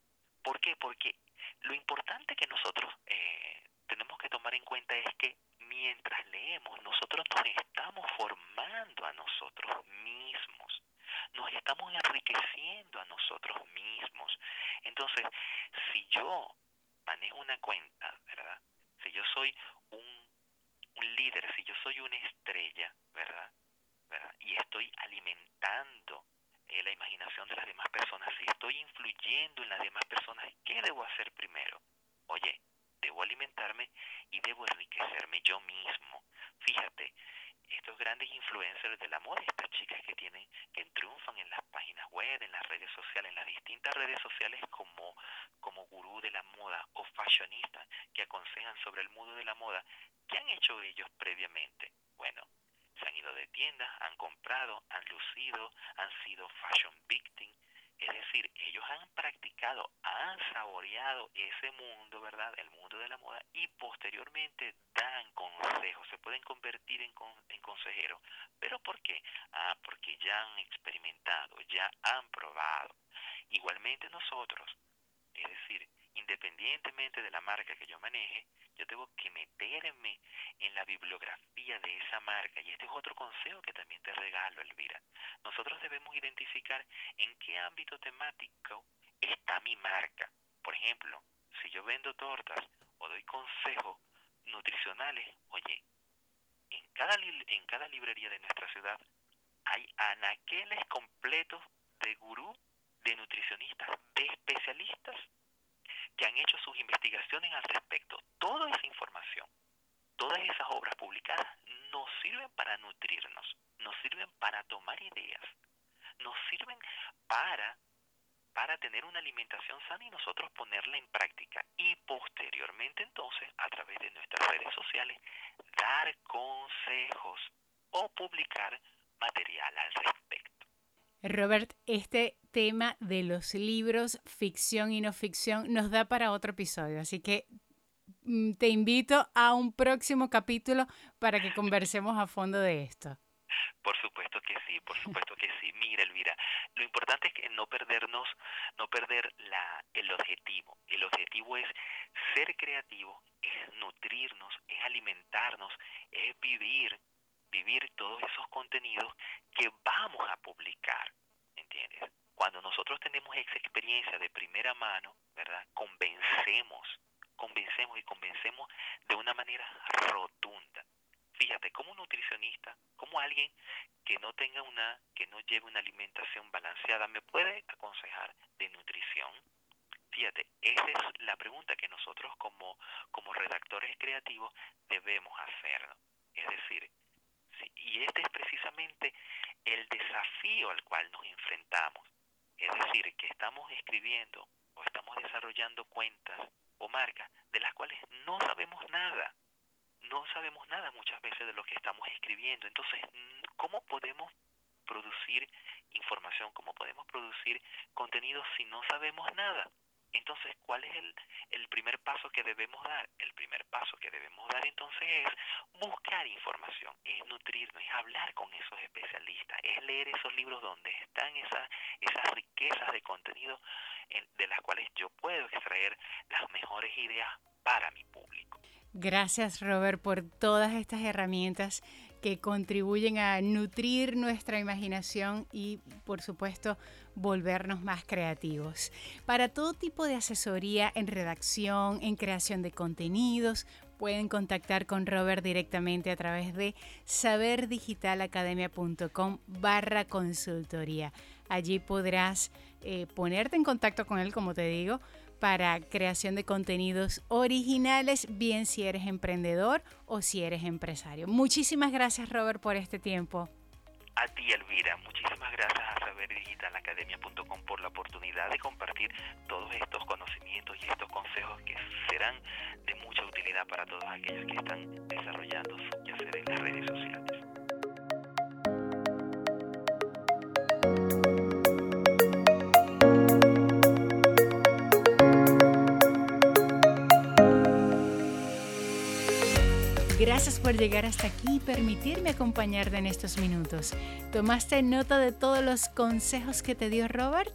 ¿Por qué? Porque lo importante que nosotros eh, tenemos que tomar en cuenta es que mientras leemos nosotros nos estamos formando a nosotros mismos nos estamos enriqueciendo a nosotros mismos. Entonces, si yo manejo una cuenta, ¿verdad? Si yo soy un, un líder, si yo soy una estrella, ¿verdad? Y estoy alimentando eh, la imaginación de las demás personas, si estoy influyendo en las demás personas, ¿qué debo hacer primero? Oye, debo alimentarme y debo enriquecerme yo mismo. Fíjate, estos grandes influencers de la moda, estas chicas que tienen, que triunfan en las páginas web, en las redes sociales, en las distintas redes sociales como, como gurú de la moda o fashionista que aconsejan sobre el mundo de la moda, ¿qué han hecho ellos previamente? Bueno, se han ido de tiendas, han comprado, han lucido, han sido fashion victim, es decir, ellos han practicado, han saboreado ese mundo, ¿verdad? El mundo de la moda y posteriormente dan consejos, se pueden convertir en, en consejeros. ¿Pero por qué? Ah, porque ya han experimentado, ya han probado. Igualmente nosotros, es decir, independientemente de la marca que yo maneje, yo tengo que meterme en la bibliografía de esa marca. Y este es otro consejo que también te regalo, Elvira. Nosotros debemos identificar en qué ámbito temático está mi marca. Por ejemplo, si yo vendo tortas o doy consejos nutricionales, oye, en cada, en cada librería de nuestra ciudad hay anaqueles completos de gurú, de nutricionistas, de especialistas que han hecho sus investigaciones al respecto. Toda esa información, todas esas obras publicadas nos sirven para nutrirnos, nos sirven para tomar ideas, nos sirven para para tener una alimentación sana y nosotros ponerla en práctica y posteriormente entonces a través de nuestras redes sociales dar consejos o publicar material al respecto. Robert, este tema de los libros, ficción y no ficción, nos da para otro episodio, así que mm, te invito a un próximo capítulo para que conversemos a fondo de esto. Por supuesto que sí, por supuesto que sí. Mira, Elvira, lo importante es que no perdernos, no perder la, el objetivo. El objetivo es ser creativo, es nutrirnos, es alimentarnos, es vivir, todos esos contenidos que vamos a publicar, ¿entiendes? Cuando nosotros tenemos esa experiencia de primera mano, ¿verdad? Convencemos, convencemos y convencemos de una manera rotunda Fíjate, como nutricionista, como alguien que no tenga una, que no lleve una alimentación balanceada, me puede aconsejar de nutrición. Fíjate, esa es la pregunta que nosotros como, como redactores creativos debemos hacernos. Es decir, y este es precisamente el desafío al cual nos enfrentamos. Es decir, que estamos escribiendo o estamos desarrollando cuentas o marcas de las cuales no sabemos nada no sabemos nada muchas veces de lo que estamos escribiendo. Entonces, ¿cómo podemos producir información? ¿Cómo podemos producir contenido si no sabemos nada? Entonces, ¿cuál es el, primer paso que debemos dar? El primer paso que debemos dar entonces es buscar información, es nutrirnos, es hablar con esos especialistas, es leer esos libros donde están esas, esas riquezas de contenido de las cuales yo puedo extraer las mejores ideas para mi público. Gracias Robert por todas estas herramientas que contribuyen a nutrir nuestra imaginación y por supuesto volvernos más creativos. Para todo tipo de asesoría en redacción, en creación de contenidos, pueden contactar con Robert directamente a través de saberdigitalacademia.com barra consultoría. Allí podrás eh, ponerte en contacto con él, como te digo, para creación de contenidos originales, bien si eres emprendedor o si eres empresario. Muchísimas gracias Robert por este tiempo. A ti Elvira, por la oportunidad de compartir todos estos conocimientos y estos consejos que serán de mucha utilidad para todos aquellos que están desarrollando su quehacer en las redes sociales. Gracias por llegar hasta aquí y permitirme acompañarte en estos minutos. ¿Tomaste nota de todos los consejos que te dio Robert?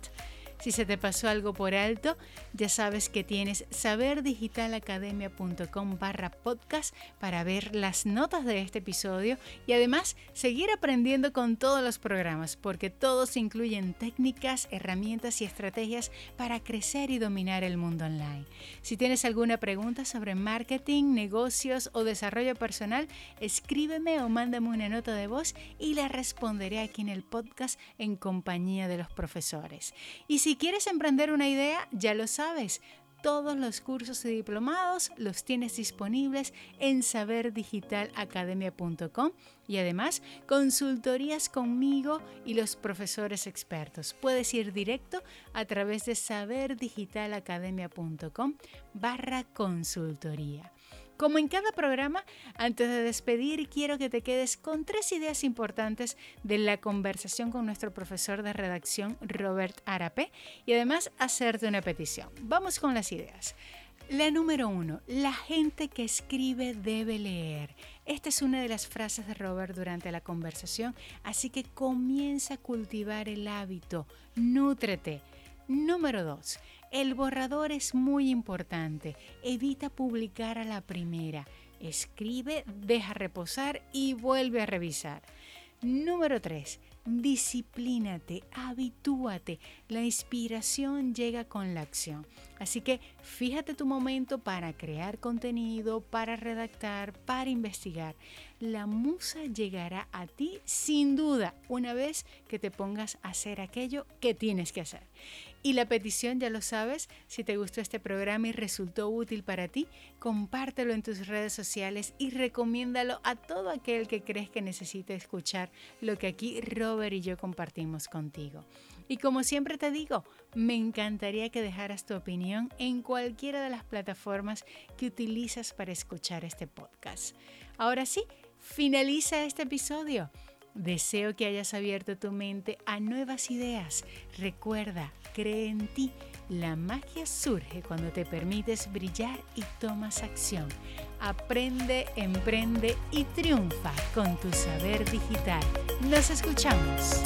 Si se te pasó algo por alto, ya sabes que tienes saberdigitalacademia.com barra podcast para ver las notas de este episodio y además seguir aprendiendo con todos los programas porque todos incluyen técnicas, herramientas y estrategias para crecer y dominar el mundo online. Si tienes alguna pregunta sobre marketing, negocios o desarrollo personal, escríbeme o mándame una nota de voz y la responderé aquí en el podcast en compañía de los profesores. Y si quieres emprender una idea, ya lo sabes. Todos los cursos y diplomados los tienes disponibles en saberdigitalacademia.com y además consultorías conmigo y los profesores expertos. Puedes ir directo a través de saberdigitalacademia.com barra consultoría. Como en cada programa, antes de despedir, quiero que te quedes con tres ideas importantes de la conversación con nuestro profesor de redacción, Robert Arape, y además hacerte una petición. Vamos con las ideas. La número uno, la gente que escribe debe leer. Esta es una de las frases de Robert durante la conversación, así que comienza a cultivar el hábito, nútrete. Número dos, el borrador es muy importante. Evita publicar a la primera. Escribe, deja reposar y vuelve a revisar. Número 3. Disciplínate, habitúate. La inspiración llega con la acción. Así que fíjate tu momento para crear contenido, para redactar, para investigar. La musa llegará a ti sin duda una vez que te pongas a hacer aquello que tienes que hacer. Y la petición, ya lo sabes, si te gustó este programa y resultó útil para ti, compártelo en tus redes sociales y recomiéndalo a todo aquel que crees que necesite escuchar lo que aquí Robert y yo compartimos contigo. Y como siempre te digo, me encantaría que dejaras tu opinión en cualquiera de las plataformas que utilizas para escuchar este podcast. Ahora sí, finaliza este episodio. Deseo que hayas abierto tu mente a nuevas ideas. Recuerda, cree en ti. La magia surge cuando te permites brillar y tomas acción. Aprende, emprende y triunfa con tu saber digital. Nos escuchamos.